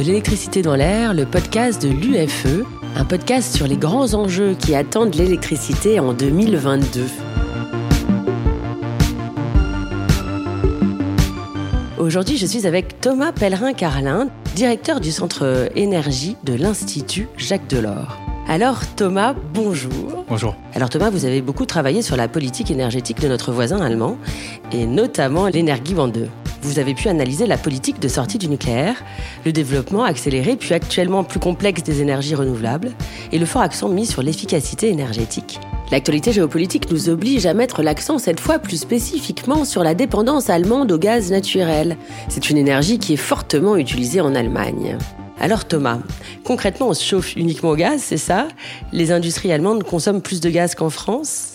de l'électricité dans l'air, le podcast de l'UFE, un podcast sur les grands enjeux qui attendent l'électricité en 2022. Aujourd'hui, je suis avec Thomas Pellerin-Carlin, directeur du centre énergie de l'Institut Jacques Delors. Alors Thomas, bonjour. Bonjour. Alors Thomas, vous avez beaucoup travaillé sur la politique énergétique de notre voisin allemand, et notamment l'Energiewende. Vous avez pu analyser la politique de sortie du nucléaire, le développement accéléré puis actuellement plus complexe des énergies renouvelables, et le fort accent mis sur l'efficacité énergétique. L'actualité géopolitique nous oblige à mettre l'accent cette fois plus spécifiquement sur la dépendance allemande au gaz naturel. C'est une énergie qui est fortement utilisée en Allemagne. Alors Thomas, concrètement on se chauffe uniquement au gaz, c'est ça? Les industries allemandes consomment plus de gaz qu'en France?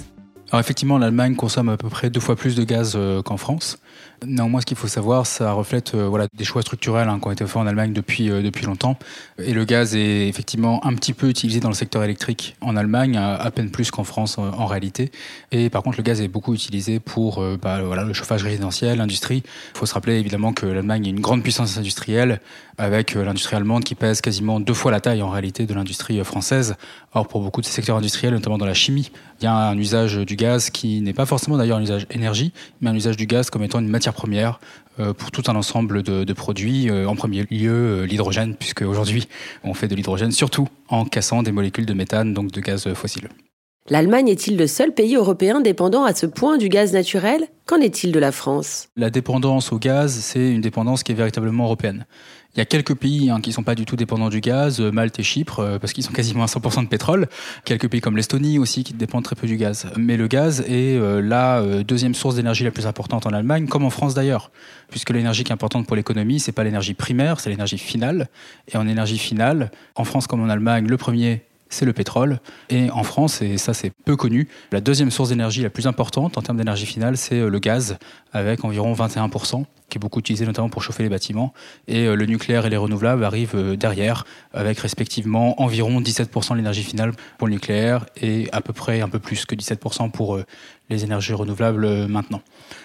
Alors effectivement, l'Allemagne consomme à peu près deux fois plus de gaz euh, qu'en France. Néanmoins, ce qu'il faut savoir, ça reflète euh, des choix structurels hein, qui ont été faits en Allemagne depuis, euh, depuis longtemps. Et le gaz est effectivement un petit peu utilisé dans le secteur électrique en Allemagne, à, peine plus qu'en France en, réalité. Et par contre, le gaz est beaucoup utilisé pour bah, le chauffage résidentiel, l'industrie. Il faut se rappeler évidemment que l'Allemagne est une grande puissance industrielle, avec l'industrie allemande qui pèse quasiment deux fois la taille en réalité de l'industrie française. Or, pour beaucoup de secteurs industriels, notamment dans la chimie, il y a un usage du gaz qui n'est pas forcément d'ailleurs un usage énergie, mais un usage du gaz comme étant une matière première euh, pour tout un ensemble de, produits. Euh, en premier lieu, euh, l'hydrogène, puisque aujourd'hui, on fait de l'hydrogène surtout en cassant des molécules de méthane, donc de gaz fossile. L'Allemagne est-il le seul pays européen dépendant à ce point du gaz naturel? Qu'en est-il de la France? La dépendance au gaz, c'est une dépendance qui est véritablement européenne. Il y a quelques pays hein, qui ne sont pas du tout dépendants du gaz, euh, Malte et Chypre, euh, parce qu'ils sont quasiment à 100% de pétrole. Quelques pays comme l'Estonie aussi qui dépendent très peu du gaz. Mais le gaz est euh, la deuxième source d'énergie la plus importante en Allemagne, comme en France d'ailleurs. Puisque l'énergie qui est importante pour l'économie, c'est pas l'énergie primaire, c'est l'énergie finale. Et en énergie finale, en France comme en Allemagne, le premier c'est le pétrole. Et en France, et ça c'est peu connu, la deuxième source d'énergie la plus importante en termes d'énergie finale, c'est le gaz, avec environ 21% qui est beaucoup utilisé notamment pour chauffer les bâtiments. Et euh, le nucléaire et les renouvelables arrivent euh, derrière, avec respectivement environ 17% de l'énergie finale pour le nucléaire et à peu près un peu plus que 17% pour euh, les énergies renouvelables maintenant.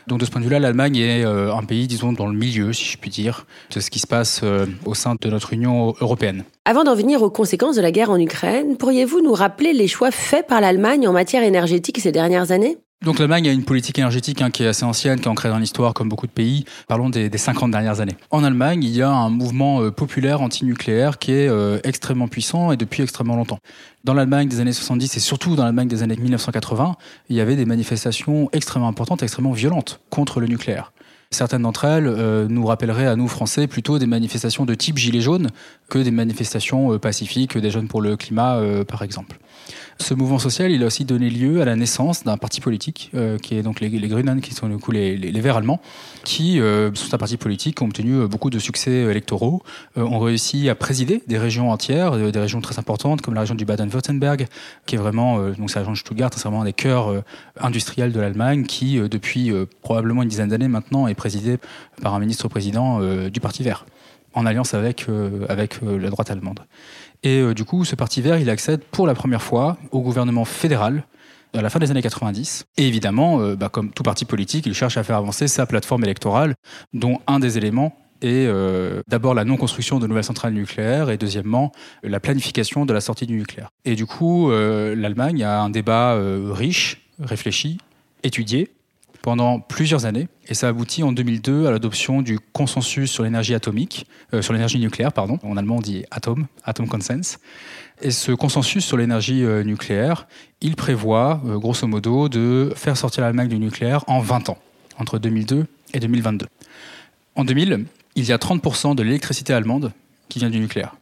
Donc de ce point de vue-là, l'Allemagne est un pays, disons, dans le milieu, si je puis dire, de ce qui se passe au sein de notre Union européenne. Avant d'en venir aux conséquences de la guerre en Ukraine, pourriez-vous nous rappeler les choix faits par l'Allemagne en matière énergétique ces dernières années? Donc l'Allemagne a une politique énergétique hein, qui est assez ancienne, qui est ancrée dans l'histoire comme beaucoup de pays. Parlons des, des, 50 dernières années. En Allemagne, il y a un mouvement euh, populaire anti-nucléaire qui est euh, extrêmement puissant et depuis extrêmement longtemps. Dans l'Allemagne des années 70 et surtout dans l'Allemagne des années 1980, il y avait des manifestations extrêmement importantes, extrêmement violentes contre le nucléaire. Certaines d'entre elles euh, nous rappelleraient à nous Français plutôt des manifestations de type gilet jaune que des manifestations pacifiques des jeunes pour le climat, par exemple. Ce mouvement social, il a aussi donné lieu à la naissance d'un parti politique, euh, qui est donc les, les qui sont du coup les, les, Verts allemands, qui euh, sont un parti politique qui ont obtenu euh, beaucoup de succès électoraux, ont réussi à présider des régions entières, des régions très importantes, comme la région du Baden-Württemberg, qui est vraiment, donc c'est la région de Stuttgart, c'est vraiment un des cœurs industriels de l'Allemagne, qui depuis probablement une dizaine d'années maintenant est présidé par un ministre-président du Parti Vert en alliance avec, avec la droite allemande. Et euh, du coup, ce parti vert, il accède pour la première fois au gouvernement fédéral à la fin des années 90. Et évidemment, euh, bah, comme tout parti politique, il cherche à faire avancer sa plateforme électorale, dont un des éléments est euh, d'abord la non-construction de nouvelles centrales nucléaires et deuxièmement la planification de la sortie du nucléaire. Et du coup, l'Allemagne a un débat riche, réfléchi, étudié, pendant plusieurs années. Et ça aboutit en 2002 à l'adoption du consensus sur l'énergie atomique, euh, sur l'énergie nucléaire, pardon. En allemand, on dit Atom, Atom Consensus. Et ce consensus sur l'énergie euh, nucléaire, il prévoit, euh, grosso modo, de faire sortir l'Allemagne du nucléaire en 20 ans, entre 2002 et 2022. En 2000, il y a 30% de l'électricité allemande qui vient du nucléaire.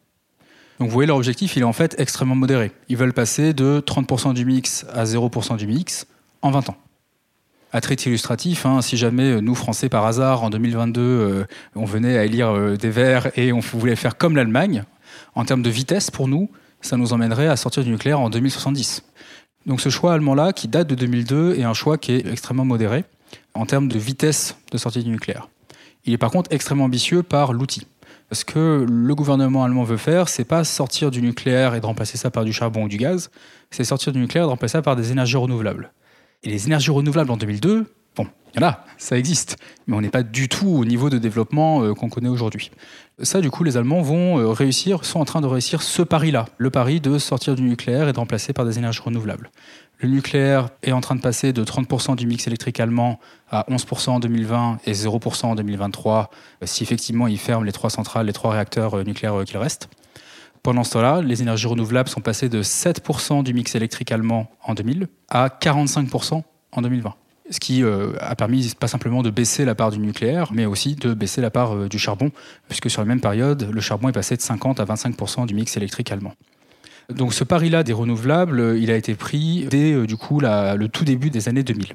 Donc vous voyez, leur objectif, il est en fait extrêmement modéré. Ils veulent passer de 30% du mix à 0% du mix en 20 ans. À titre illustratif, hein, si jamais euh, nous, Français, par hasard, en 2022, euh, on venait à élire euh, des Verts et on voulait faire comme l'Allemagne, en termes de vitesse, pour nous, ça nous emmènerait à sortir du nucléaire en 2070. Donc ce choix allemand-là, qui date de 2002, est un choix qui est extrêmement modéré en termes de vitesse de sortie du nucléaire. Il est par contre extrêmement ambitieux par l'outil. Ce que le gouvernement allemand veut faire, c'est pas sortir du nucléaire et de remplacer ça par du charbon ou du gaz, c'est sortir du nucléaire et de remplacer ça par des énergies renouvelables. Et les énergies renouvelables en 2002, Bon, il y en a, ça existe, mais on n'est pas du tout au niveau de développement qu'on connaît aujourd'hui. Ça, du coup, les Allemands vont réussir, sont en train de réussir ce pari-là, le pari de sortir du nucléaire et de remplacer par des énergies renouvelables. Le nucléaire est en train de passer de 30% du mix électrique allemand à 11% en 2020 et 0% en 2023, si effectivement ils ferment les trois centrales, les trois réacteurs euh, nucléaires euh, qu'il reste. Pendant ce temps-là, les énergies renouvelables sont passées de 7% du mix électrique allemand en 2000 à 45% en 2020. Ce qui euh, a permis pas simplement de baisser la part du nucléaire, mais aussi de baisser la part du charbon, puisque sur la même période, le charbon est passé de 50 à 25% du mix électrique allemand. Donc ce pari-là des renouvelables, il a été pris dès euh, du coup le tout début des années 2000.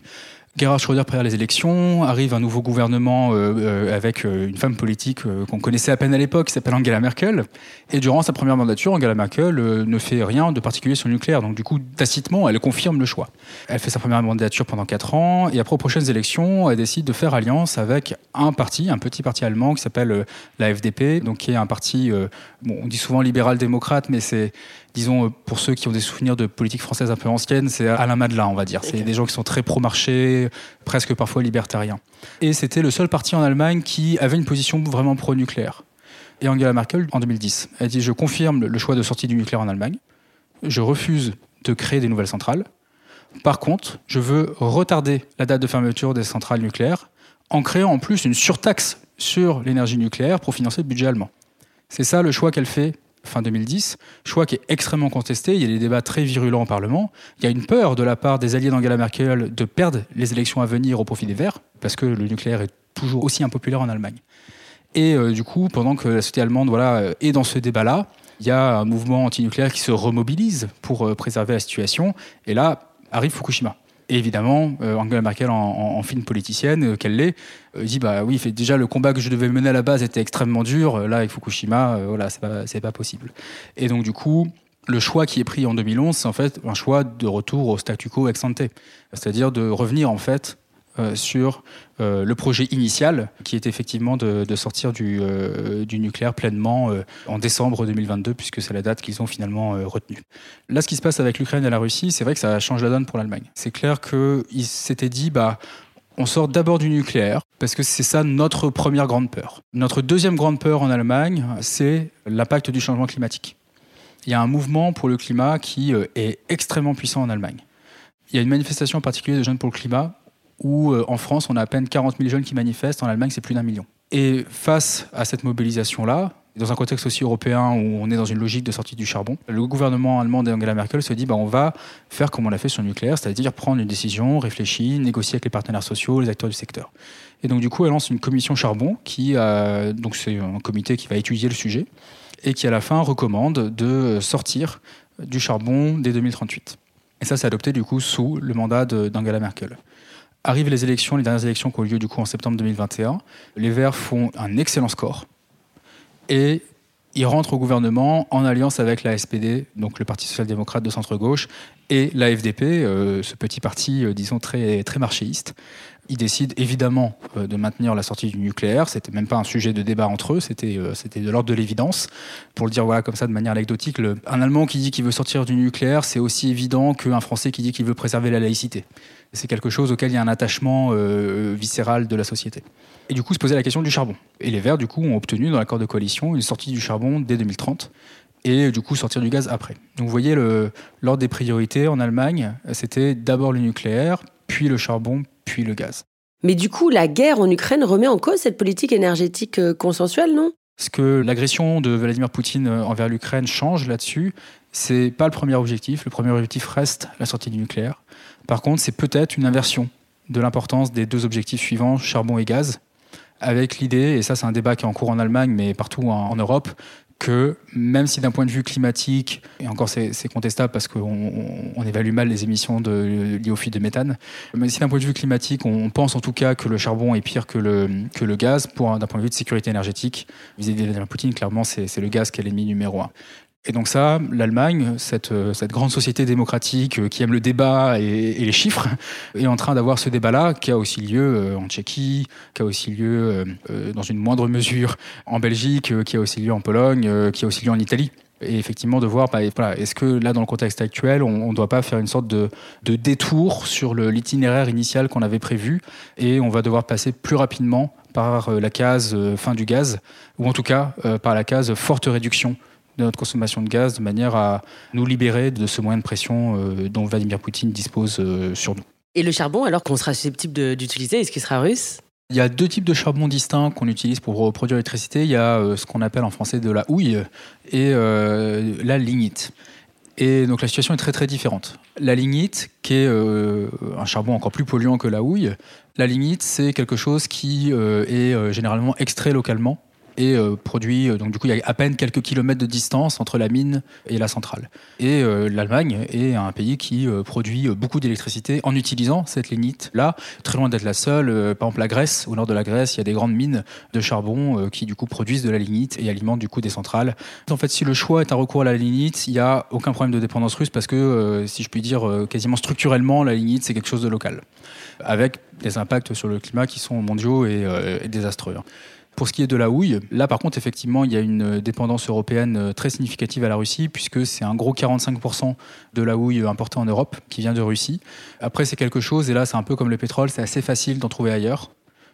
Gerhard Schröder perd les élections, arrive un nouveau gouvernement euh, euh, avec euh, une femme politique qu'on connaissait à peine à l'époque, qui s'appelle Angela Merkel. Et durant sa première mandature, Angela Merkel ne fait rien de particulier sur le nucléaire. Donc du coup, tacitement, elle confirme le choix. Elle fait sa première mandature pendant 4 ans, et après aux prochaines élections, elle décide de faire alliance avec un parti, un petit parti allemand qui s'appelle la FDP, donc qui est un parti, bon, on dit souvent libéral-démocrate, mais c'est disons, pour ceux qui ont des souvenirs de politique française un peu ancienne, c'est Alain Madelin, on va dire. C'est des gens qui sont très pro-marché, presque parfois libertariens. Et c'était le seul parti en Allemagne qui avait une position vraiment pro-nucléaire. Et Angela Merkel, en 2010, elle dit Je confirme le choix de sortie du nucléaire en Allemagne. Je refuse de créer des nouvelles centrales. Par contre, je veux retarder la date de fermeture des centrales nucléaires en créant en plus une surtaxe sur l'énergie nucléaire pour financer le budget allemand. C'est ça le choix qu'elle fait fin 2010, choix qui est extrêmement contesté, il y a des débats très virulents au Parlement, il y a une peur de la part des alliés d'Angela Merkel de perdre les élections à venir au profit des Verts, parce que le nucléaire est toujours aussi impopulaire en Allemagne. Et euh, du coup, pendant que la société allemande voilà, est dans ce débat-là, il y a un mouvement antinucléaire qui se remobilise pour euh, préserver la situation, et là arrive Fukushima. Et évidemment, euh, Angela Merkel, en, fine politicienne euh, qu'elle l'est, euh, dit bah oui, fait, déjà le combat que je devais mener à la base était extrêmement dur. Là, avec Fukushima, voilà, c'est pas, pas possible. Et donc du coup, le choix qui est pris en 2011, c'est en fait un choix de retour au statu quo ex ante, c'est-à-dire de revenir en fait euh, sur euh, le projet initial, qui est effectivement de, sortir du, euh, nucléaire pleinement en décembre 2022, puisque c'est la date qu'ils ont finalement retenue. Là, ce qui se passe avec l'Ukraine et la Russie, c'est vrai que ça change la donne pour l'Allemagne. C'est clair qu'ils s'étaient dit, bah, on sort d'abord du nucléaire, parce que c'est ça notre première grande peur. Notre deuxième grande peur en Allemagne, c'est l'impact du changement climatique. Il y a un mouvement pour le climat qui est extrêmement puissant en Allemagne. Il y a une manifestation en particulier de jeunes pour le climat où euh, en France, on a à peine 40 000 jeunes qui manifestent, en Allemagne, c'est plus d'un million. Et face à cette mobilisation-là, dans un contexte aussi européen où on est dans une logique de sortie du charbon, le gouvernement allemand d'Angela Merkel se dit bah, on va faire comme on l'a fait sur le nucléaire, c'est-à-dire prendre une décision, réfléchir, négocier avec les partenaires sociaux, les acteurs du secteur. Et donc du coup, elle lance une commission charbon qui a, donc c'est un comité qui va étudier le sujet et qui à la fin recommande de sortir du charbon dès 2038. Et ça, c'est adopté du coup sous le mandat d'Angela Merkel. Arrivent les élections, les dernières élections qui ont lieu du coup en septembre 2021. Les Verts font un excellent score et ils rentrent au gouvernement en alliance avec la SPD, donc le Parti social-démocrate de centre-gauche, et la FDP, euh, ce petit parti, euh, disons, très, très marchéiste. Ils décident évidemment euh, de maintenir la sortie du nucléaire. C'était même pas un sujet de débat entre eux, c'était c'était de l'ordre de l'évidence. Pour le dire voilà comme ça de manière anecdotique, un Allemand qui dit qu'il veut sortir du nucléaire, c'est aussi évident qu'un Français qui dit qu'il veut préserver la laïcité. C'est quelque chose auquel il y a un attachement euh, viscéral de la société. Et du coup, se posait la question du charbon. Et les Verts, du coup, ont obtenu dans l'accord de coalition une sortie du charbon dès 2030 et du coup sortir du gaz après. Donc vous voyez, l'ordre des priorités en Allemagne, c'était d'abord le nucléaire, puis le charbon, puis le gaz. Mais du coup, la guerre en Ukraine remet en cause cette politique énergétique euh, consensuelle, non? Ce que l'agression de Vladimir Poutine euh, envers l'Ukraine change là-dessus, c'est pas le premier objectif. Le premier objectif reste la sortie du nucléaire. Par contre, c'est peut-être une inversion de l'importance des deux objectifs suivants, charbon et gaz, avec l'idée, et ça c'est un débat qui est en cours en Allemagne, mais partout en, Europe, que même si d'un point de vue climatique, et encore c'est contestable parce qu'on évalue mal les émissions de, liées au de méthane, mais si d'un point de vue climatique, on pense en tout cas que le charbon est pire que le, que le gaz, d'un point de vue de sécurité énergétique, vis-à-vis de Poutine, clairement c'est le gaz qui est l'ennemi numéro un. Et donc ça, l'Allemagne, cette, euh, cette, grande société démocratique euh, qui aime le débat et, les chiffres, est en train d'avoir ce débat-là qui a aussi lieu euh, en Tchéquie, qui a aussi lieu dans une moindre mesure en Belgique, qui a aussi lieu en Pologne, qui a aussi lieu en Italie. Et effectivement, de voir, bah, voilà, est-ce que là, dans le contexte actuel, on ne doit pas faire une sorte de, de détour sur l'itinéraire initial qu'on avait prévu et on va devoir passer plus rapidement par la case fin du gaz, ou en tout cas par la case forte réduction de notre consommation de gaz de manière à nous libérer de ce moyen de pression euh, dont Vladimir Poutine dispose euh, sur nous. Et le charbon, alors qu'on sera susceptible d'utiliser, est-ce qu'il sera russe? Il y a deux types de charbon distincts qu'on utilise pour produire l'électricité. Il y a euh, ce qu'on appelle en français de la houille et la lignite. Et donc la situation est très très différente. La lignite, qui est un charbon encore plus polluant que la houille, la lignite c'est quelque chose qui est généralement extrait localement et euh, produit. Euh, donc du coup, il y a à peine quelques kilomètres de distance entre la mine et la centrale. Et euh, l'Allemagne est un pays qui produit beaucoup d'électricité en utilisant cette lignite là, très loin d'être la seule. par exemple, la Grèce, au nord de la Grèce, il y a des grandes mines de charbon qui du coup produisent de la lignite et alimentent du coup des centrales. En fait, si le choix est un recours à la lignite, il n'y a aucun problème de dépendance russe parce que, si je puis dire, quasiment structurellement, la lignite c'est quelque chose de local, avec des impacts sur le climat qui sont mondiaux et, et désastreux. Pour ce qui est de la houille, là par contre effectivement il y a une dépendance européenne euh, très significative à la Russie puisque c'est un gros 45% de la houille importée en Europe qui vient de Russie. Après c'est quelque chose et là c'est un peu comme le pétrole, c'est assez facile d'en trouver ailleurs.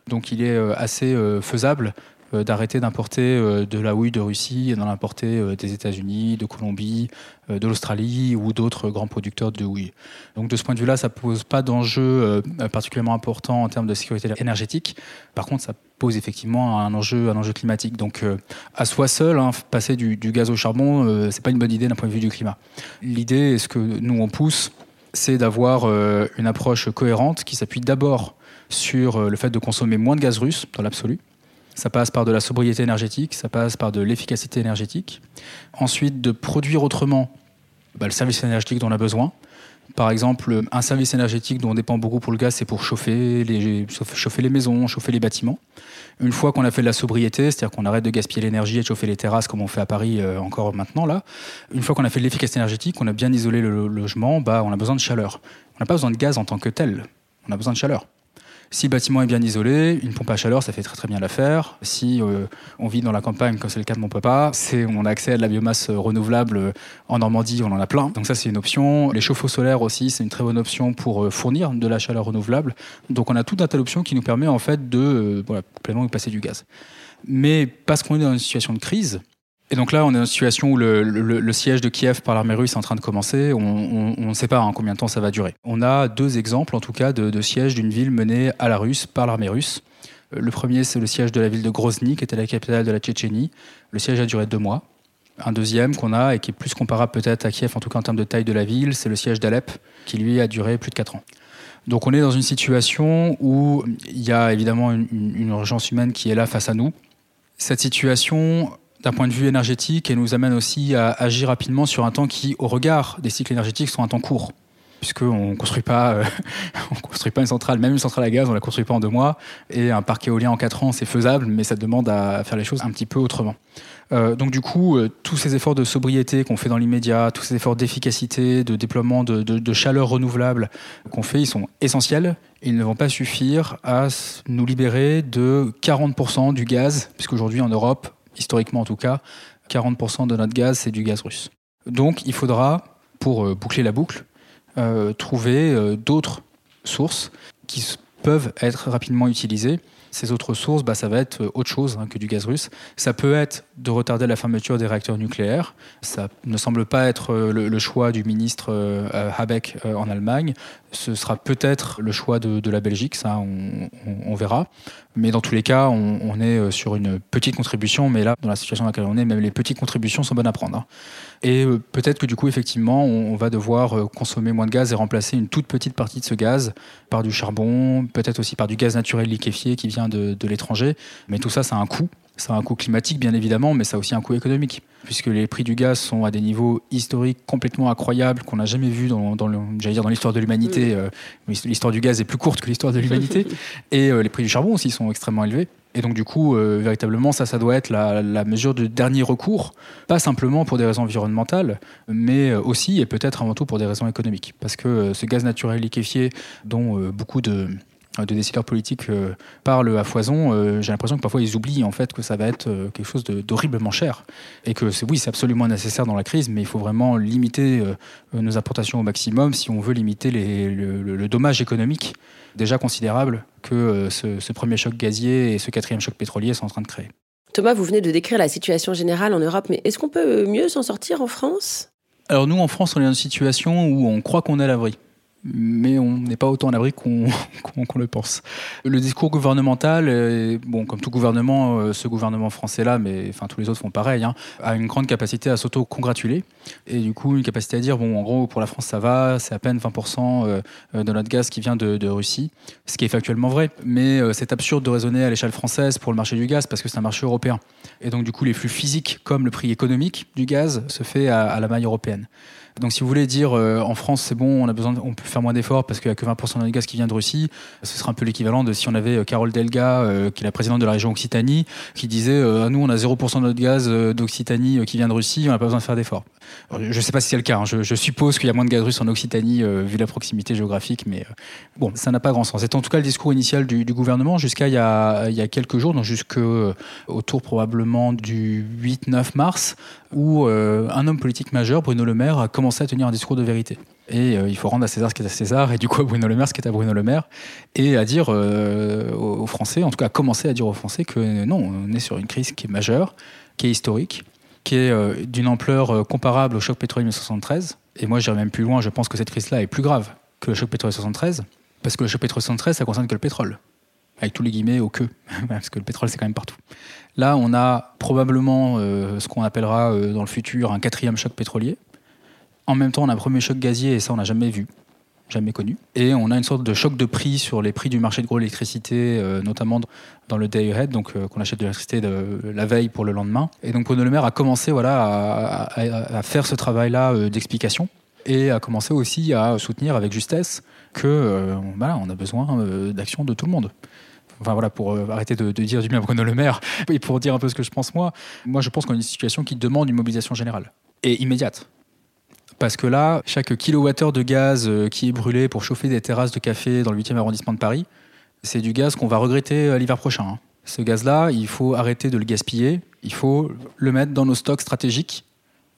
Donc il est euh, assez euh, faisable euh, d'arrêter d'importer euh, de la houille de Russie et d'en importer euh, des États-Unis, de Colombie, de l'Australie ou d'autres grands producteurs de houille. Donc de ce point de vue-là, ça ne pose pas d'enjeu particulièrement important en termes de sécurité énergétique. Par contre, ça pose effectivement un enjeu, un enjeu climatique. Donc à soi seul, hein, passer du, gaz au charbon, ce c'est pas une bonne idée d'un point de vue du climat. L'idée, est ce que nous on pousse, c'est d'avoir une approche cohérente qui s'appuie d'abord sur le fait de consommer moins de gaz russe dans l'absolu, ça passe par de la sobriété énergétique, ça passe par de l'efficacité énergétique. Ensuite, de produire autrement bah, le service énergétique dont on a besoin. Par exemple, un service énergétique dont on dépend beaucoup pour le gaz, c'est pour chauffer les, chauffer les maisons, chauffer les bâtiments. Une fois qu'on a fait de la sobriété, c'est-à-dire qu'on arrête de gaspiller l'énergie et de chauffer les terrasses comme on fait à Paris euh, encore maintenant, là, une fois qu'on a fait de l'efficacité énergétique, qu'on a bien isolé le logement, bah, on a besoin de chaleur. On n'a pas besoin de gaz en tant que tel, on a besoin de chaleur. Si le bâtiment est bien isolé, une pompe à chaleur, ça fait très très bien l'affaire. Si euh, on vit dans la campagne, comme c'est le cas de mon papa, on a accès à de la biomasse euh, renouvelable euh, en Normandie, on en a plein. Donc ça c'est une option. Les chauffe-eau solaires aussi, c'est une très bonne option pour fournir de la chaleur renouvelable. Donc on a tout un tas d'options qui nous permet en fait de complètement passer du gaz. Mais parce qu'on est dans une situation de crise, et donc là, on est dans une situation où le, siège de Kiev par l'armée russe est en train de commencer. On ne sait pas hein, combien de temps ça va durer. On a deux exemples, en tout cas, de, sièges d'une ville menée à la russe par l'armée russe. Euh, le premier, c'est le siège de la ville de Grozny, qui était la capitale de la Tchétchénie. Le siège a duré deux mois. Un deuxième qu'on a, et qui est plus comparable peut-être à Kiev, en tout cas en termes de taille de la ville, c'est le siège d'Alep, qui lui a duré plus de quatre ans. Donc on est dans une situation où il y a évidemment une urgence humaine qui est là face à nous. Cette situation, d'un point de vue énergétique, et nous amène aussi à agir rapidement sur un temps qui, au regard des cycles énergétiques, sont un temps court. Puisqu'on ne construit, pas, euh, construit pas une centrale, même une centrale à gaz, on ne la construit pas en deux mois. Et un parc éolien en quatre ans, c'est faisable, mais ça demande à faire les choses un petit peu autrement. Euh, donc du coup, euh, tous ces efforts de sobriété qu'on fait dans l'immédiat, tous ces efforts d'efficacité, de déploiement de, de chaleur renouvelable qu'on fait, ils sont essentiels. Ils ne vont pas suffire à nous libérer de 40% du gaz, puisqu'aujourd'hui en Europe, historiquement en tout cas, 40% de notre gaz, c'est du gaz russe. Donc il faudra, pour euh, boucler la boucle, euh, trouver euh, d'autres sources qui peuvent être rapidement utilisées ces autres sources, bah, ça va être autre chose hein, que du gaz russe. Ça peut être de retarder la fermeture des réacteurs nucléaires. Ça ne semble pas être le, choix du ministre euh, Habeck en Allemagne. Ce sera peut-être le choix de, la Belgique, ça on, verra. Mais dans tous les cas, on, est sur une petite contribution. Mais là, dans la situation dans laquelle on est, même les petites contributions sont bonnes à prendre. Hein. Et peut-être que du coup, effectivement, on, va devoir consommer moins de gaz et remplacer une toute petite partie de ce gaz par du charbon, peut-être aussi par du gaz naturel liquéfié qui vient de, l'étranger. Mais tout ça, ça a un coût. Ça a un coût climatique, bien évidemment, mais ça a aussi un coût économique, puisque les prix du gaz sont à des niveaux historiques complètement incroyables qu'on n'a jamais vu dans, dans l'histoire de l'humanité. Euh, l'histoire du gaz est plus courte que l'histoire de l'humanité. Et euh, les prix du charbon aussi sont extrêmement élevés. Et donc, du coup, euh, véritablement, ça, ça doit être la, la, mesure de dernier recours, pas simplement pour des raisons environnementales, mais aussi et peut-être avant tout pour des raisons économiques. Parce que ce gaz naturel liquéfié, dont beaucoup de de décideurs politiques parlent à foison, j'ai l'impression que parfois ils oublient en fait que ça va être quelque chose d'horriblement cher. Et que c'est oui c'est absolument nécessaire dans la crise, mais il faut vraiment limiter nos importations au maximum si on veut limiter les, le, dommage économique déjà considérable que ce, ce premier choc gazier et ce quatrième choc pétrolier sont en train de créer. Thomas, vous venez de décrire la situation générale en Europe, mais est-ce qu'on peut mieux s'en sortir en France? Alors nous, en France, on est dans une situation où on croit qu'on est à l'abri mais on n'est pas autant à l'abri qu'on le pense. Le discours gouvernemental, bon, comme tout gouvernement, euh, ce gouvernement français-là, mais enfin tous les autres font pareil, hein, a une grande capacité à s'auto-congratuler et du coup une capacité à dire bon, en gros, pour la France, ça va, c'est à peine 20% euh, de notre gaz qui vient de, Russie, ce qui est factuellement vrai, mais euh, c'est absurde de raisonner à l'échelle française pour le marché du gaz parce que c'est un marché européen et donc du coup les flux physiques comme le prix économique du gaz se fait à, à la maille européenne. Donc si vous voulez dire euh, en France c'est bon, on a besoin, on peut faire moins d'efforts parce qu'il n'y a que 20% de gaz qui vient de Russie, ce serait un peu l'équivalent de si on avait euh, Carole Delga, euh, qui est la présidente de la région Occitanie, qui disait nous on a 0% de notre gaz d'Occitanie qui vient de Russie, on n'a pas besoin de faire d'efforts. Je ne sais pas si c'est le cas, hein. je, suppose qu'il y a moins de gaz russe en Occitanie vu la proximité géographique, mais bon, ça n'a pas grand sens. C'est en tout cas le discours initial du, gouvernement jusqu'à il, y a quelques jours, donc jusqu'au autour probablement du 8-9 mars, où un homme politique majeur, Bruno Le Maire, a commencé à tenir un discours de vérité. Et euh, il faut rendre à César ce qui est à César, et du coup à Bruno Le Maire ce qui est à Bruno Le Maire, et à dire euh, aux Français, en tout cas à commencer à dire aux Français que non, on est sur une crise qui est majeure, qui est historique, qui est euh, d'une ampleur comparable au choc pétrolier 1973. Et moi j'irai même plus loin, je pense que cette crise-là est plus grave que le choc pétrolier 73, parce que le choc pétrolier 73, ça concerne que le pétrole avec tous les guillemets au que, parce que le pétrole c'est quand même partout. Là, on a probablement ce qu'on appellera dans le futur un quatrième choc pétrolier, en même temps, on a un premier choc gazier et ça, on n'a jamais vu, jamais connu. Et on a une sorte de choc de prix sur les prix du marché de gros électricité, euh, notamment dans le day ahead, donc euh, qu'on achète de l'électricité la veille pour le lendemain. Et donc Bruno Le a commencé voilà, à, faire ce travail-là euh, d'explication et a commencé aussi à soutenir avec justesse que voilà, on a besoin d'action de tout le monde enfin voilà, pour arrêter de, dire du bien à Bruno Le Maire et pour dire un peu ce que je pense moi, moi je pense qu'on est une situation qui demande une mobilisation générale et immédiate. Parce que là, chaque kilowattheure de gaz euh, qui est brûlé pour chauffer des terrasses de café dans le 8e arrondissement de Paris, c'est du gaz qu'on va regretter euh, l'hiver prochain. Hein. Ce gaz-là, il faut arrêter de le gaspiller, il faut le mettre dans nos stocks stratégiques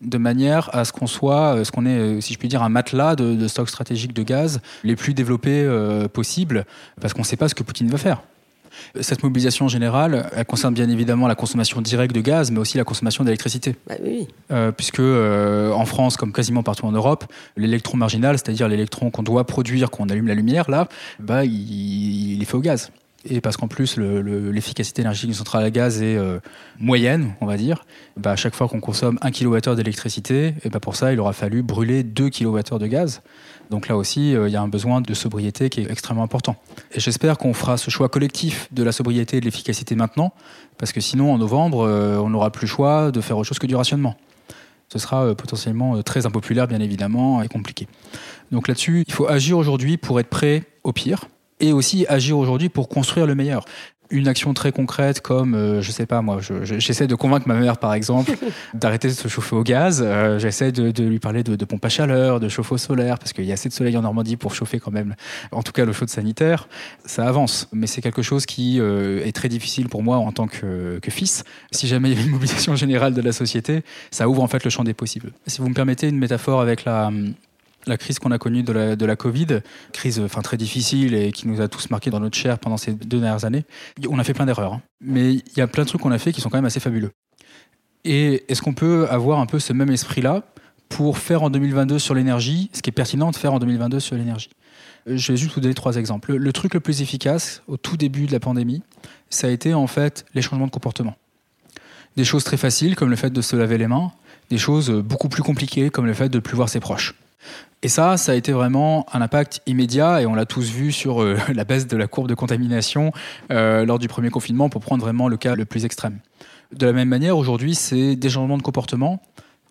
de manière à ce qu'on soit, euh, ce qu'on est, si je puis dire, un matelas de, stocks stratégiques de gaz les plus développés possibles, parce qu'on ne sait pas ce que Poutine va faire. Cette mobilisation générale, elle concerne bien évidemment la consommation directe de gaz, mais aussi la consommation d'électricité. Bah oui. euh, puisque euh, en France, comme quasiment partout en Europe, l'électron marginal, c'est-à-dire l'électron qu'on doit produire quand on allume la lumière, là, bah, il, il est fait au gaz et parce qu'en plus l'efficacité énergétique d'une centrale à gaz est euh, moyenne, on va dire, bah, à chaque fois qu'on consomme 1 kWh d'électricité, bah, pour ça il aura fallu brûler 2 kWh de gaz. Donc là aussi, euh, il y a un besoin de sobriété qui est extrêmement important. Et j'espère qu'on fera ce choix collectif de la sobriété et de l'efficacité maintenant, parce que sinon, en novembre, euh, on n'aura plus le choix de faire autre chose que du rationnement. Ce sera potentiellement très impopulaire, bien évidemment, et compliqué. Donc là-dessus, il faut agir aujourd'hui pour être prêt au pire, et aussi agir aujourd'hui pour construire le meilleur une action très concrète comme, euh, je sais pas moi, j'essaie de convaincre ma mère par exemple d'arrêter de se chauffer au gaz, euh, j'essaie de, lui parler de, pompe à chaleur, de chauffe-eau solaire, parce qu'il y a assez de soleil en Normandie pour chauffer quand même, en tout cas l'eau chaude sanitaire, ça avance. Mais c'est quelque chose qui euh, est très difficile pour moi en tant que, que fils. Si jamais il y a une mobilisation générale de la société, ça ouvre en fait le champ des possibles. Si vous me permettez une métaphore avec la la crise qu'on a connue de la, Covid, crise enfin, très difficile et qui nous a tous marqués dans notre chair pendant ces deux dernières années, on a fait plein d'erreurs. Hein. Mais il y a plein de trucs qu'on a fait qui sont quand même assez fabuleux. Et est-ce qu'on peut avoir un peu ce même esprit-là pour faire en 2022 sur l'énergie ce qui est pertinent de faire en 2022 sur l'énergie? Je vais juste vous donner trois exemples. Le, truc le plus efficace au tout début de la pandémie, ça a été en fait les changements de comportement. Des choses très faciles comme le fait de se laver les mains, des choses beaucoup plus compliquées comme le fait de ne plus voir ses proches. Et ça, ça a été vraiment un impact immédiat et on l'a tous vu sur euh, la baisse de la courbe de contamination euh, lors du premier confinement pour prendre vraiment le cas le plus extrême. De la même manière, aujourd'hui, c'est des changements de comportement.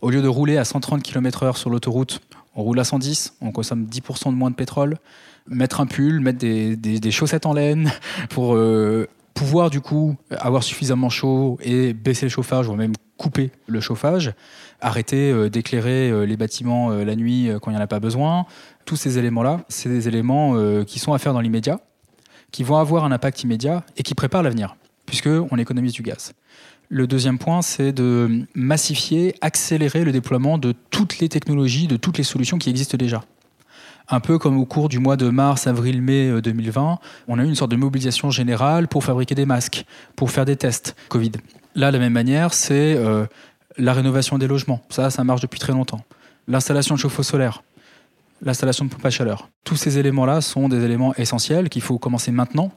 Au lieu de rouler à 130 km/h sur l'autoroute, on roule à 110, on consomme 10% de moins de pétrole. Mettre un pull, mettre des, chaussettes en laine pour euh, pouvoir du coup avoir suffisamment chaud et baisser le chauffage ou même couper le chauffage, arrêter euh, d'éclairer euh, les bâtiments euh, la nuit quand il n'y en a pas besoin. Tous ces éléments-là, c'est des éléments qui sont à faire dans l'immédiat, qui vont avoir un impact immédiat et qui préparent l'avenir, puisqu'on économise du gaz. Le deuxième point, c'est de massifier, accélérer le déploiement de toutes les technologies, de toutes les solutions qui existent déjà. Un peu comme au cours du mois de mars, avril, mai 2020, euh, on a eu une sorte de mobilisation générale pour fabriquer des masques, pour faire des tests Covid. Là, de la même manière, c'est la rénovation des logements. Ça, ça marche depuis très longtemps. L'installation de chauffe-eau solaire, l'installation de pompe à chaleur. Tous ces éléments-là sont des éléments essentiels qu'il faut commencer maintenant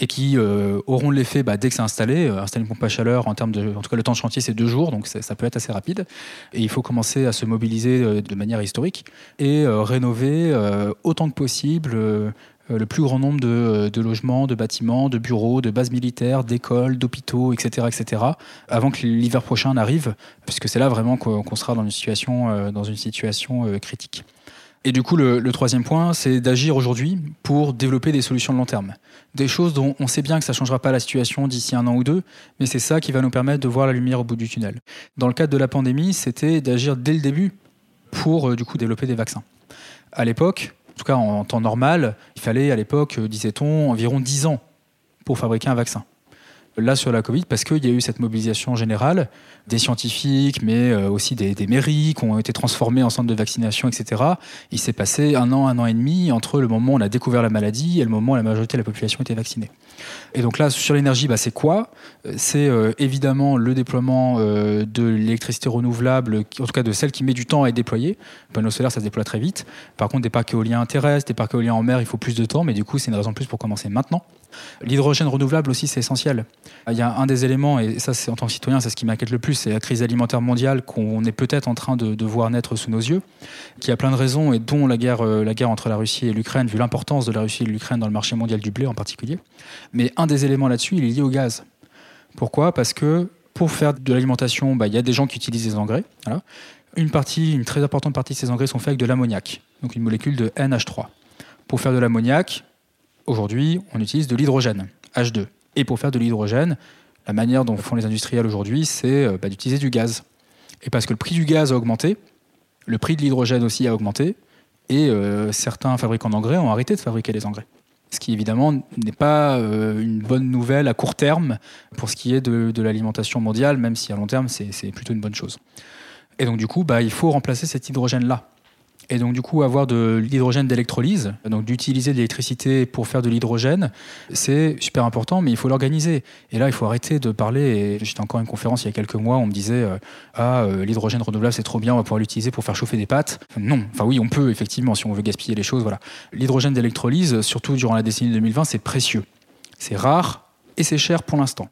et qui euh, auront l'effet bah, dès que c'est installé. Euh, installer une pompe à chaleur, en termes de, en tout cas le temps de chantier c'est deux jours, donc ça peut être assez rapide. Et il faut commencer à se mobiliser euh, de manière historique et rénover autant que possible le plus grand nombre de, logements, de bâtiments, de bureaux, de bases militaires, d'écoles, d'hôpitaux, etc., etc., avant que l'hiver prochain n'arrive, puisque c'est là vraiment qu'on sera dans une situation, dans une situation critique. Et du coup, le, troisième point, c'est d'agir aujourd'hui pour développer des solutions de long terme. Des choses dont on sait bien que ça ne changera pas la situation d'ici un an ou deux, mais c'est ça qui va nous permettre de voir la lumière au bout du tunnel. Dans le cadre de la pandémie, c'était d'agir dès le début pour euh, du coup développer des vaccins. À l'époque, tout cas en temps normal, il fallait à l'époque, euh, disait-on, environ 10 ans pour fabriquer un vaccin là sur la Covid parce qu'il y a eu cette mobilisation générale des scientifiques, mais euh, aussi des, mairies qui ont été transformées en centres de vaccination, etc. Il s'est passé un an, un an et demi entre le moment où on a découvert la maladie et le moment où la majorité de la population était vaccinée. Et donc là, sur l'énergie, bah, c'est quoi? C'est euh, évidemment le déploiement euh, de l'électricité renouvelable, en tout cas de celle qui met du temps à être déployée. Le panneau solaire, ça se déploie très vite. Par contre, des parcs éoliens terrestres, des parcs éoliens en mer, il faut plus de temps, mais du coup, c'est une raison de plus pour commencer maintenant. L'hydrogène renouvelable aussi, c'est essentiel. Il y a un des éléments, et ça, en tant que citoyen, c'est ce qui m'inquiète le plus, c'est la crise alimentaire mondiale qu'on est peut-être en train de, voir naître sous nos yeux, qui a plein de raisons, et dont euh, la guerre entre la Russie et l'Ukraine, vu l'importance de la Russie et de l'Ukraine dans le marché mondial du blé en particulier. Mais un des éléments là-dessus, il est lié au gaz. Pourquoi? Parce que pour faire de l'alimentation, bah, il y a des gens qui utilisent des engrais. Une partie, une très importante partie de ces engrais sont faits avec de l'ammoniac, donc une molécule de NH3. Pour faire de l'ammoniac, aujourd'hui, on utilise de l'hydrogène, H2. Et pour faire de l'hydrogène, la manière dont font les industriels aujourd'hui, c'est euh, bah, d'utiliser du gaz. Et parce que le prix du gaz a augmenté, le prix de l'hydrogène aussi a augmenté, et euh, certains fabricants d'engrais ont arrêté de fabriquer des engrais. Ce qui évidemment n'est pas euh, une bonne nouvelle à court terme pour ce qui est de, l'alimentation mondiale, même si à long terme c'est plutôt une bonne chose. Et donc du coup, bah, il faut remplacer cet hydrogène-là. Et donc du coup, avoir de l'hydrogène d'électrolyse, donc d'utiliser de l'électricité pour faire de l'hydrogène, c'est super important, mais il faut l'organiser. Et là, il faut arrêter de parler. J'étais encore à une conférence il y a quelques mois, on me disait euh, ah euh, l'hydrogène renouvelable c'est trop bien, on va pouvoir l'utiliser pour faire chauffer des pâtes. non, enfin oui, on peut effectivement si on veut gaspiller les choses. Voilà, l'hydrogène d'électrolyse, surtout durant la décennie 2020, c'est précieux, c'est rare et c'est cher pour l'instant.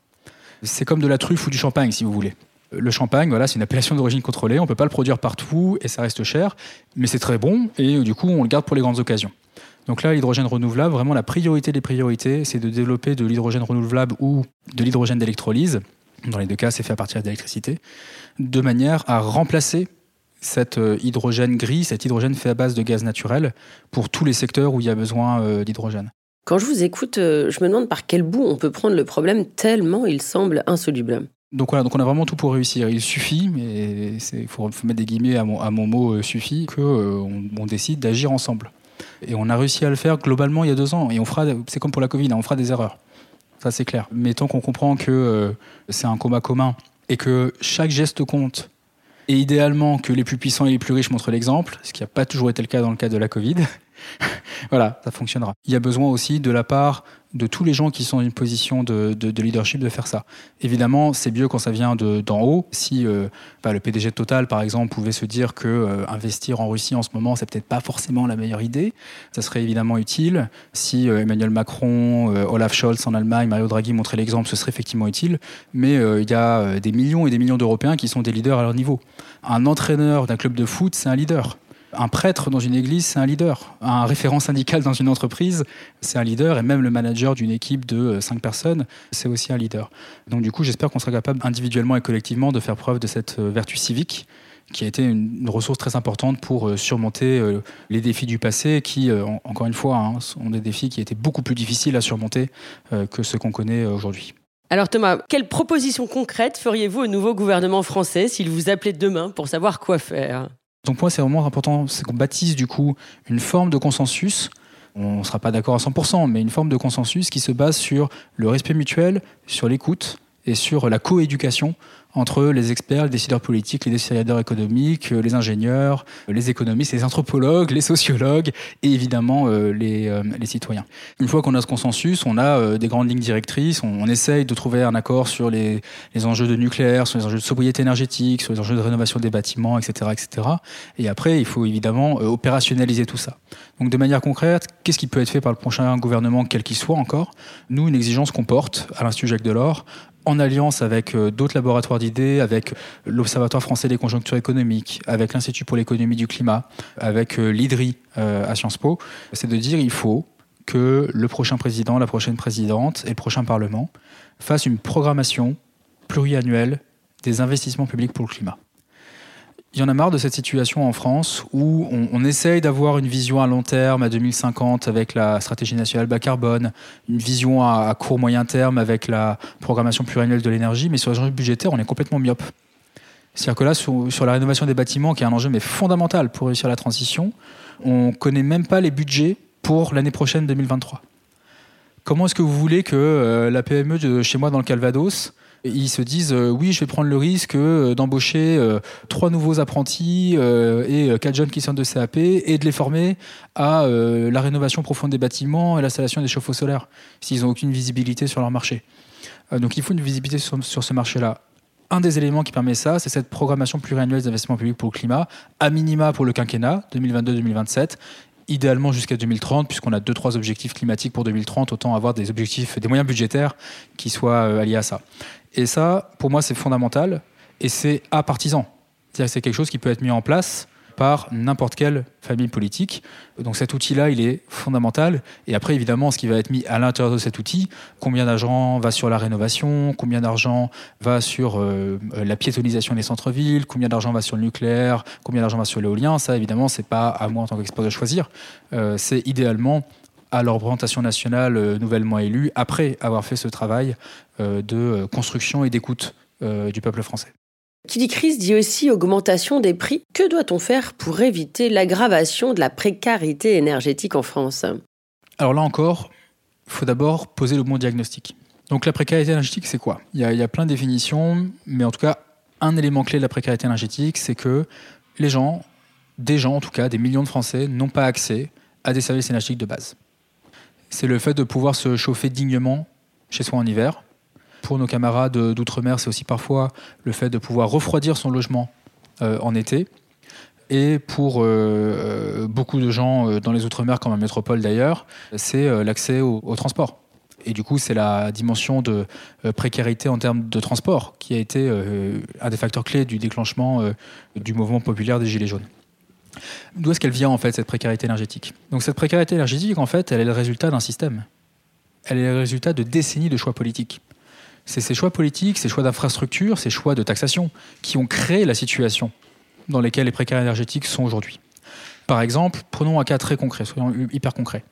C'est comme de la truffe ou du champagne si vous voulez. Le champagne, voilà, c'est une appellation d'origine contrôlée. On ne peut pas le produire partout et ça reste cher, mais c'est très bon et du coup, on le garde pour les grandes occasions. Donc là, l'hydrogène renouvelable, vraiment la priorité des priorités, c'est de développer de l'hydrogène renouvelable ou de l'hydrogène d'électrolyse. Dans les deux cas, c'est fait à partir d'électricité, de manière à remplacer cet euh, hydrogène gris, cet hydrogène fait à base de gaz naturel, pour tous les secteurs où il y a besoin euh, d'hydrogène. Quand je vous écoute, euh, je me demande par quel bout on peut prendre le problème tellement il semble insoluble. Donc on a vraiment tout pour réussir. Il suffit, mais il faut, mettre des guillemets à mon, mot euh, suffit, qu'on euh, on décide d'agir ensemble. Et on a réussi à le faire globalement il y a deux ans. Et on fera, c'est comme pour la Covid, hein, on fera des erreurs. Ça c'est clair. Mais tant qu'on comprend que euh, c'est un combat commun et que chaque geste compte, et idéalement que les plus puissants et les plus riches montrent l'exemple, ce qui n'a pas toujours été le cas dans le cas de la Covid, voilà, ça fonctionnera. Il y a besoin aussi de la part de tous les gens qui sont dans une position de, leadership de faire ça. Évidemment, c'est mieux quand ça vient d'en haut. Si euh, bah, le PDG de Total, par exemple, pouvait se dire que euh, investir en Russie en ce moment, c'est peut-être pas forcément la meilleure idée, ça serait évidemment utile. Si euh, Emmanuel Macron, Olaf Scholz en Allemagne, Mario Draghi montraient l'exemple, ce serait effectivement utile. Mais il y a des millions et des millions d'Européens qui sont des leaders à leur niveau. Un entraîneur d'un club de foot, c'est un leader un prêtre dans une église, c'est un leader. Un référent syndical dans une entreprise, c'est un leader. Et même le manager d'une équipe de euh, cinq personnes, c'est aussi un leader. Donc du coup, j'espère qu'on sera capable individuellement et collectivement de faire preuve de cette euh, vertu civique qui a été une, ressource très importante pour euh, surmonter les défis du passé, qui, encore une fois, hein, sont des défis qui étaient beaucoup plus difficiles à surmonter que ceux qu'on connaît aujourd'hui. Alors Thomas, quelle proposition concrète feriez-vous au nouveau gouvernement français s'il vous appelait demain pour savoir quoi faire? Donc pour moi, c'est vraiment important, c'est qu'on bâtisse du coup une forme de consensus. On ne sera pas d'accord à 100%, mais une forme de consensus qui se base sur le respect mutuel, sur l'écoute et sur la coéducation entre les experts, les décideurs politiques, les décideurs économiques, euh, les ingénieurs, euh, les économistes, les anthropologues, les sociologues et évidemment euh, les, les, citoyens. Une fois qu'on a ce consensus, on a des grandes lignes directrices, on, essaye de trouver un accord sur les, les, enjeux de nucléaire, sur les enjeux de sobriété énergétique, sur les enjeux de rénovation des bâtiments, etc. etc. Et après, il faut évidemment opérationnaliser tout ça. Donc de manière concrète, qu'est-ce qui peut être fait par le prochain gouvernement, quel qu'il soit encore? Nous, une exigence qu'on porte à l'Institut Jacques Delors, en alliance avec euh, d'autres laboratoires d'idées, avec l'Observatoire français des conjonctures économiques, avec l'Institut pour l'économie du climat, avec euh, l'IDRI euh, à Sciences Po, c'est de dire il faut que le prochain président, la prochaine présidente et le prochain Parlement fassent une programmation pluriannuelle des investissements publics pour le climat il y en a marre de cette situation en France où on, essaye d'avoir une vision à long terme, à 2050, avec la stratégie nationale bas carbone, une vision à, court moyen terme avec la programmation pluriannuelle de l'énergie, mais sur les enjeux budgétaires, on est complètement myope. C'est-à-dire que là, sur, la rénovation des bâtiments, qui est un enjeu mais fondamental pour réussir la transition, on ne connaît même pas les budgets pour l'année prochaine 2023. Comment est-ce que vous voulez que euh, la PME de chez moi dans le Calvados ils se disent euh, oui, je vais prendre le risque euh, d'embaucher euh, trois nouveaux apprentis et quatre jeunes qui sortent de CAP et de les former à la rénovation profonde des bâtiments et l'installation des chauffe-eau solaires s'ils n'ont aucune visibilité sur leur marché. donc il faut une visibilité sur, sur ce marché-là. Un des éléments qui permet ça, c'est cette programmation pluriannuelle d'investissement public pour le climat, à minima pour le quinquennat 2022-2027 idéalement jusqu'à 2030, puisqu'on a deux, trois objectifs climatiques pour 2030, autant avoir des objectifs, des moyens budgétaires qui soient alliés à ça. Et ça, pour moi, c'est fondamental et c'est apartisan. C'est-à-dire que c'est quelque chose qui peut être mis en place par n'importe quelle famille politique. Donc cet outil-là, il est fondamental. Et après, évidemment, ce qui va être mis à l'intérieur de cet outil, combien d'argent va sur la rénovation, combien d'argent va sur euh, la piétonisation des centres-villes, combien d'argent va sur le nucléaire, combien d'argent va sur l'éolien, ça, évidemment, c'est pas à moi en tant qu'expert de choisir. Euh, c'est idéalement à leur représentation nationale euh, nouvellement élue, après avoir fait ce travail euh, de construction et d'écoute euh, du peuple français. Qui dit crise dit aussi augmentation des prix. Que doit-on faire pour éviter l'aggravation de la précarité énergétique en France? Alors là encore, il faut d'abord poser le bon diagnostic. Donc la précarité énergétique, c'est quoi? Il y, a, il y, a, plein de définitions, mais en tout cas, un élément clé de la précarité énergétique, c'est que les gens, des gens en tout cas, des millions de Français, n'ont pas accès à des services énergétiques de base c'est le fait de pouvoir se chauffer dignement chez soi en hiver. Pour nos camarades d'outre-mer, c'est aussi parfois le fait de pouvoir refroidir son logement euh, en été. Et pour euh, euh, beaucoup de gens dans les Outre-mer, comme en métropole d'ailleurs, c'est l'accès au, au, transport. Et du coup, c'est la dimension de précarité en termes de transport qui a été un des facteurs clés du déclenchement du mouvement populaire des Gilets jaunes. D'où est-ce qu'elle vient en fait cette précarité énergétique? Donc cette précarité énergétique en fait, elle est le résultat d'un système. Elle est le résultat de décennies de choix politiques. C'est ces choix politiques, ces choix d'infrastructure, ces choix de taxation qui ont créé la situation dans laquelle les précaires énergétiques sont aujourd'hui. Par exemple, prenons un cas très concret, soyons hyper concrets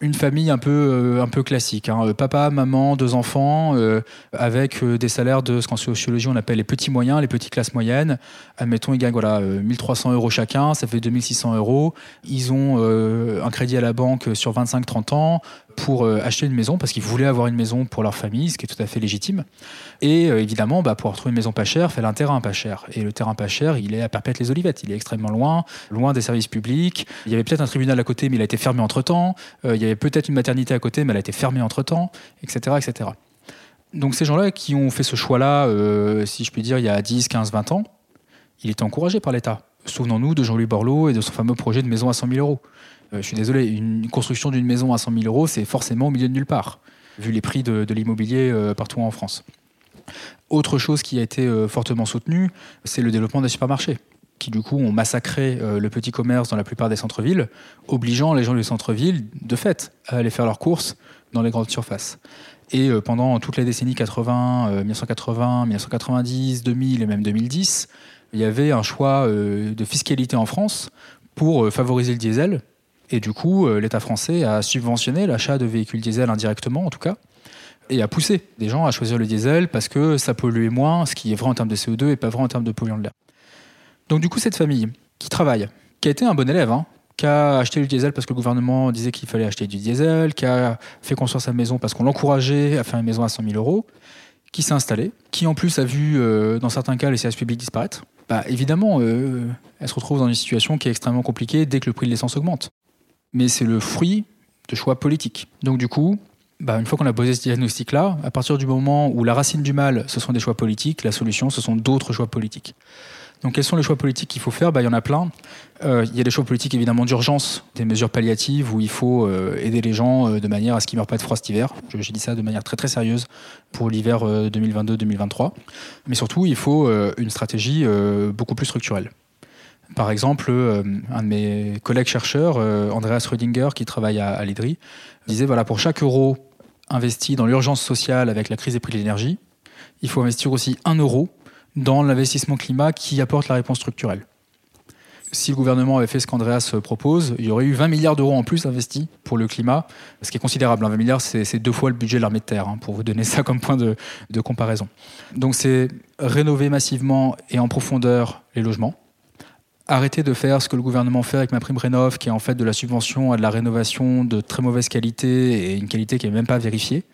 une famille un peu, euh, classique. Hein. Papa, maman, deux enfants, euh, avec euh, des salaires de ce qu'en sociologie on appelle les petits moyens, les petites classes moyennes. Admettons, ils gagnent voilà, 1300 euros chacun, ça fait 2600 euros. Ils ont un crédit à la banque sur 25-30 ans pour acheter une maison parce qu'ils voulaient avoir une maison pour leur famille, ce qui est tout à fait légitime. Et évidemment, bah, pour trouver une maison pas chère, fallait un terrain pas cher. Et le terrain pas cher, il est à Perpète-les-Olivettes. Il est extrêmement loin, loin des services publics. Il y avait peut-être un tribunal à côté, mais il a été fermé entre-temps. il y avait peut-être une maternité à côté, mais elle a été fermée entre-temps, etc., etc. Donc ces gens-là qui ont fait ce choix-là, euh, si je puis dire, il y a 10, 15, 20 ans, il était encouragé par l'État. Souvenons-nous de Jean-Louis Borloo et de son fameux projet de maison à 100 000 euros. Euh, je suis désolé, une construction d'une maison à 100 000 euros, c'est forcément au milieu de nulle part, vu les prix de, l'immobilier euh, partout en France. Autre chose qui a été fortement soutenue, c'est le développement des supermarchés qui du coup ont massacré euh, le petit commerce dans la plupart des centres-villes, obligeant les gens du centre-ville, de fait, à aller faire leurs courses dans les grandes surfaces. Et euh, pendant toute la décennie 80, 1980, 1990, 2000 et même 2010, il y avait un choix euh, de fiscalité en France pour favoriser le diesel. Et du coup, l'État français a subventionné l'achat de véhicules diesel indirectement, en tout cas, et a poussé des gens à choisir le diesel parce que ça polluait moins, ce qui est vrai en termes de CO2 et pas vrai en termes de polluants de l'air. Donc du coup, cette famille qui travaille, qui a été un bon élève, hein, qui a acheté du diesel parce que le gouvernement disait qu'il fallait acheter du diesel, qui a fait construire sa maison parce qu'on l'encourageait à faire une maison à 100 000 euros, qui s'est installé, qui en plus a vu, euh, dans certains cas, les services publics disparaître. Bah, évidemment, euh, elle se retrouve dans une situation qui est extrêmement compliquée dès que le prix de l'essence augmente. Mais c'est le fruit de choix politiques. Donc du coup, bah, une fois qu'on a posé ce diagnostic-là, à partir du moment où la racine du mal, ce sont des choix politiques, la solution, ce sont d'autres choix politiques. Donc quels sont les choix politiques qu'il faut faire? Bah, Il y en a plein. Euh, il y a des choix politiques évidemment d'urgence, des mesures palliatives où il faut euh, aider les gens euh, de manière à ce qu'ils ne meurent pas de froid cet hiver. J'ai dit ça de manière très très sérieuse pour l'hiver 2022-2023. Mais surtout, il faut une stratégie beaucoup plus structurelle. Par exemple, un de mes collègues chercheurs, Andreas Rödinger, qui travaille à, à l'IDRI, disait voilà, pour chaque euro investi dans l'urgence sociale avec la crise des prix de l'énergie, il faut investir aussi un euro dans l'investissement climat qui apporte la réponse structurelle. Si le gouvernement avait fait ce qu'Andreas propose, il y aurait eu 20 milliards d'euros en plus investis pour le climat, ce qui est considérable. 20 hein. milliards, c'est deux fois le budget de l'armée de terre, hein, pour vous donner ça comme point de comparaison. Donc c'est rénover massivement et en profondeur les logements, arrêter de faire ce que le gouvernement fait avec ma prime rénov, qui est en fait de la subvention à de la rénovation de très mauvaise qualité et une qualité qui n'est même pas vérifiée.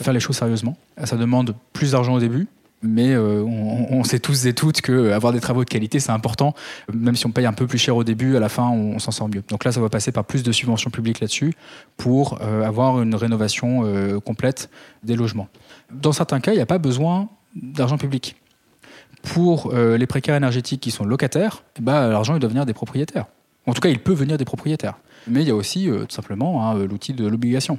Faire les choses sérieusement. Ça demande plus d'argent au début, mais euh, on, sait tous et toutes que avoir des travaux de qualité, c'est important. Même si on paye un peu plus cher au début, à la fin, on, s'en sort mieux. Donc là, ça va passer par plus de subventions publiques là-dessus pour euh, avoir une rénovation euh, complète des logements. Dans certains cas, il n'y a pas besoin d'argent public. Pour les précaires énergétiques qui sont locataires, eh ben, l'argent doit venir des propriétaires. En tout cas, il peut venir des propriétaires. Mais il y a aussi tout simplement hein, l'outil de l'obligation.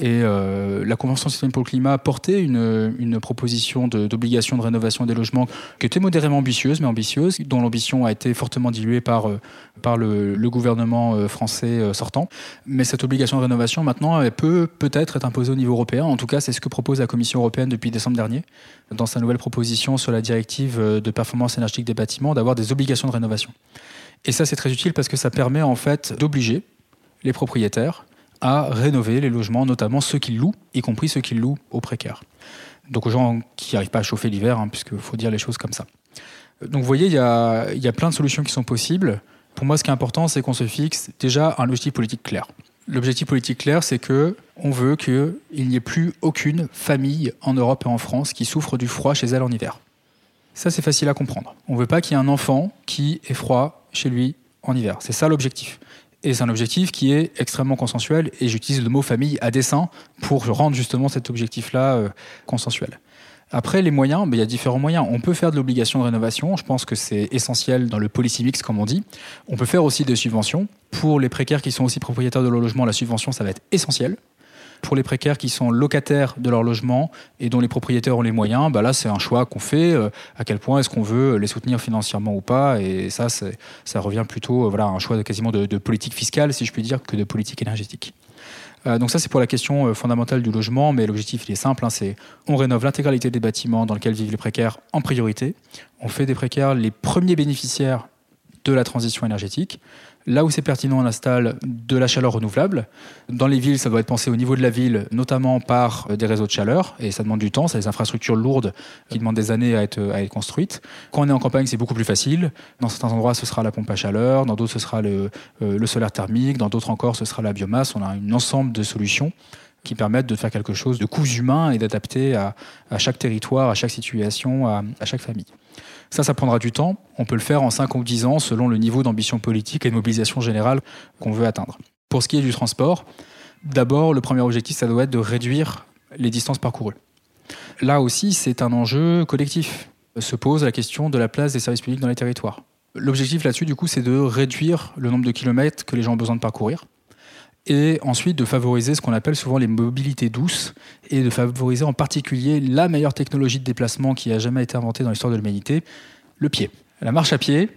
Et euh, la Convention citoyenne pour le climat portait une, une proposition d'obligation de, rénovation des logements qui était modérément ambitieuse, mais ambitieuse, dont l'ambition a été fortement diluée par, euh, le gouvernement euh, français sortant. Mais cette obligation de rénovation, maintenant, elle peut peut-être être imposée au niveau européen. En tout cas, c'est ce que propose la Commission européenne depuis décembre dernier, dans sa nouvelle proposition sur la directive de performance énergétique des bâtiments, d'avoir des obligations de rénovation. Et ça, c'est très utile parce que ça permet en fait d'obliger les propriétaires à rénover les logements, notamment ceux qui louent, y compris ceux qui louent aux précaires. Donc aux gens qui n'arrivent pas à chauffer l'hiver, hein, puisqu'il faut dire les choses comme ça. Donc vous voyez, il y a, y a plein de solutions qui sont possibles. Pour moi, ce qui est important, c'est qu'on se fixe déjà un objectif politique clair. L'objectif politique clair, c'est que on veut qu'il n'y ait plus aucune famille en Europe et en France qui souffre du froid chez elle en hiver. Ça, c'est facile à comprendre. On ne veut pas qu'il y ait un enfant qui ait froid chez lui en hiver. C'est ça l'objectif. Et c'est un objectif qui est extrêmement consensuel, et j'utilise le mot famille à dessein pour rendre justement cet objectif-là euh, consensuel. Après, les moyens, ben, il y a différents moyens. On peut faire de l'obligation de rénovation, je pense que c'est essentiel dans le policy mix, comme on dit. On peut faire aussi des subventions. Pour les précaires qui sont aussi propriétaires de leur logement, la subvention, ça va être essentiel. Pour les précaires qui sont locataires de leur logement et dont les propriétaires ont les moyens, bah là c'est un choix qu'on fait. Euh, à quel point est-ce qu'on veut les soutenir financièrement ou pas Et ça, ça revient plutôt euh, à un choix de, quasiment de, politique fiscale, si je puis dire, que de politique énergétique. Euh, donc ça c'est pour la question fondamentale du logement, mais l'objectif il est simple, hein, c'est on rénove l'intégralité des bâtiments dans lesquels vivent les précaires en priorité. On fait des précaires les premiers bénéficiaires de la transition énergétique. Là où c'est pertinent, on installe de la chaleur renouvelable. Dans les villes, ça doit être pensé au niveau de la ville, notamment par euh, des réseaux de chaleur, et ça demande du temps, c'est des infrastructures lourdes qui demandent des années à être, construites. Quand on est en campagne, c'est beaucoup plus facile. Dans certains endroits, ce sera la pompe à chaleur, dans d'autres, ce sera le, euh, solaire thermique, dans d'autres encore, ce sera la biomasse. On a un ensemble de solutions qui permettent de faire quelque chose de coûts humains et d'adapter à, chaque territoire, à chaque situation, à chaque famille. Ça, ça prendra du temps. On peut le faire en 5 ou 10 ans selon le niveau d'ambition politique et de mobilisation générale qu'on veut atteindre. Pour ce qui est du transport, d'abord, le premier objectif, ça doit être de réduire les distances parcourues. Là aussi, c'est un enjeu collectif. Se pose la question de la place des services publics dans les territoires. L'objectif là-dessus, du coup, c'est de réduire le nombre de kilomètres que les gens ont besoin de parcourir et ensuite de favoriser ce qu'on appelle souvent les mobilités douces et de favoriser en particulier la meilleure technologie de déplacement qui a jamais été inventée dans l'histoire de l'humanité, le pied. La marche à pied,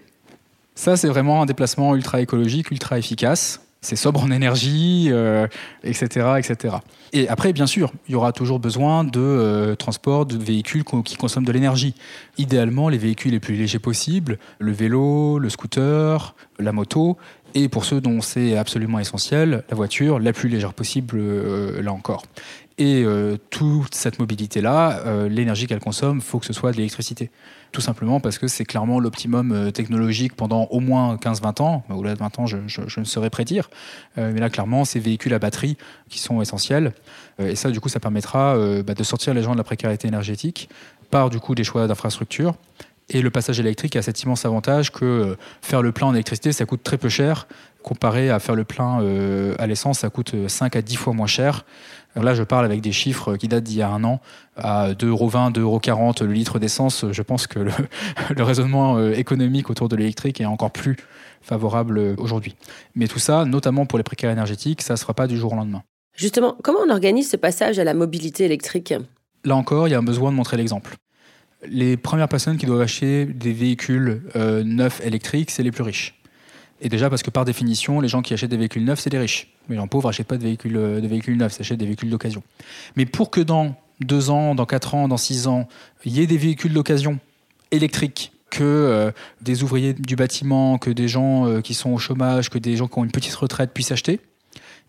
ça c'est vraiment un déplacement ultra écologique, ultra efficace. C'est sobre en énergie, etc., euh, etc. Et après, bien sûr, il y aura toujours besoin de euh, transport, de véhicules qui consomment de l'énergie. Idéalement, les véhicules les plus légers possibles, le vélo, le scooter, la moto, Et pour ceux dont c'est absolument essentiel, la voiture la plus légère possible, là encore. Et euh, toute cette mobilité-là, euh, l'énergie qu'elle consomme, faut que ce soit de l'électricité. Tout simplement parce que c'est clairement l'optimum euh, technologique pendant au moins 15-20 ans. Au-delà de 20 ans, je, ne saurais prédire. mais là, clairement, ces véhicules à batterie qui sont essentiels. et ça, du coup, ça permettra bah, de sortir les gens de la précarité énergétique par du coup des choix d'infrastructures. Et le passage électrique a cet immense avantage que faire le plein en électricité, ça coûte très peu cher. Comparé à faire le plein à l'essence, ça coûte 5 à 10 fois moins cher. Là, je parle avec des chiffres qui datent d'il y a un an, à 2,20€, 2,40€ le litre d'essence. Je pense que le, raisonnement euh, économique autour de l'électrique est encore plus favorable euh, aujourd'hui. Mais tout ça, notamment pour les précaires énergétiques, ça ne sera pas du jour au lendemain. Justement, comment on organise ce passage à la mobilité électrique? Là encore, il y a un besoin de montrer l'exemple. Les premières personnes qui doivent acheter des véhicules euh, neufs électriques, c'est les plus riches. Et déjà parce que par définition, les gens qui achètent des véhicules neufs, c'est des riches. Les gens pauvres n'achètent pas de véhicules, euh, de véhicules neufs, ils achètent des véhicules d'occasion. Mais pour que dans deux ans, dans quatre ans, dans six ans, il y ait des véhicules d'occasion électriques, que euh, des ouvriers du bâtiment, que des gens qui sont au chômage, que des gens qui ont une petite retraite puissent acheter,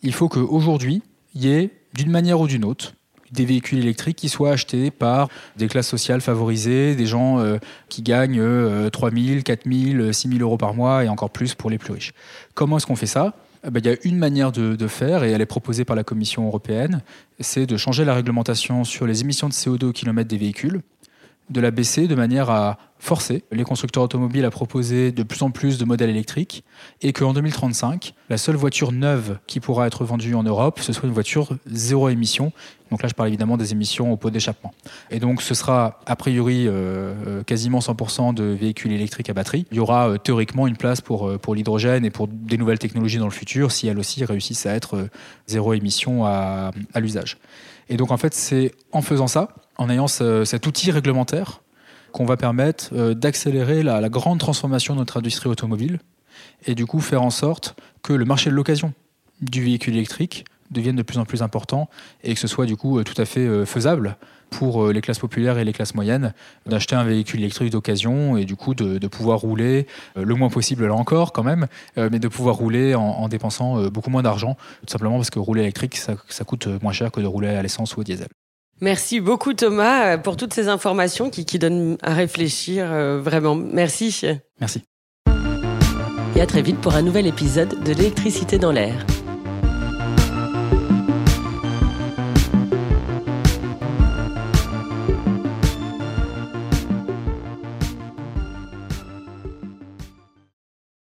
il faut qu'aujourd'hui, il y ait, d'une manière ou d'une autre, des véhicules électriques qui soient achetés par des classes sociales favorisées, des gens euh, qui gagnent euh, 3 000, 4 000, 6 000 euros par mois et encore plus pour les plus riches. Comment est-ce qu'on fait ça? Eh ben, il y a une manière de, de, faire, et elle est proposée par la Commission européenne, c'est de changer la réglementation sur les émissions de CO2 au kilomètre des véhicules, de la baisser de manière à forcer les constructeurs automobiles à proposer de plus en plus de modèles électriques et qu'en 2035, la seule voiture neuve qui pourra être vendue en Europe, ce soit une voiture zéro émission. Donc là, je parle évidemment des émissions au pot d'échappement. Et donc, ce sera a priori euh, euh, quasiment 100% de véhicules électriques à batterie. Il y aura euh, théoriquement une place pour, pour l'hydrogène et pour des nouvelles technologies dans le futur si elles aussi réussissent à être zéro émission à, à l'usage. Et donc, en fait, c'est en faisant ça, en ayant cet outil réglementaire, qu'on va permettre euh, d'accélérer la, grande transformation de notre industrie automobile et du coup faire en sorte que le marché de l'occasion du véhicule électrique devienne de plus en plus important et que ce soit du coup euh, tout à fait euh, faisable pour les classes populaires et les classes moyennes d'acheter un véhicule électrique d'occasion et du coup de, pouvoir rouler le moins possible là encore quand même, mais de pouvoir rouler en, dépensant beaucoup moins d'argent, tout simplement parce que rouler électrique ça, ça coûte moins cher que de rouler à l'essence ou au diesel. Merci beaucoup Thomas pour toutes ces informations qui, qui donnent à réfléchir euh, vraiment. Merci. Merci. Et à très vite pour un nouvel épisode de l'électricité dans l'air.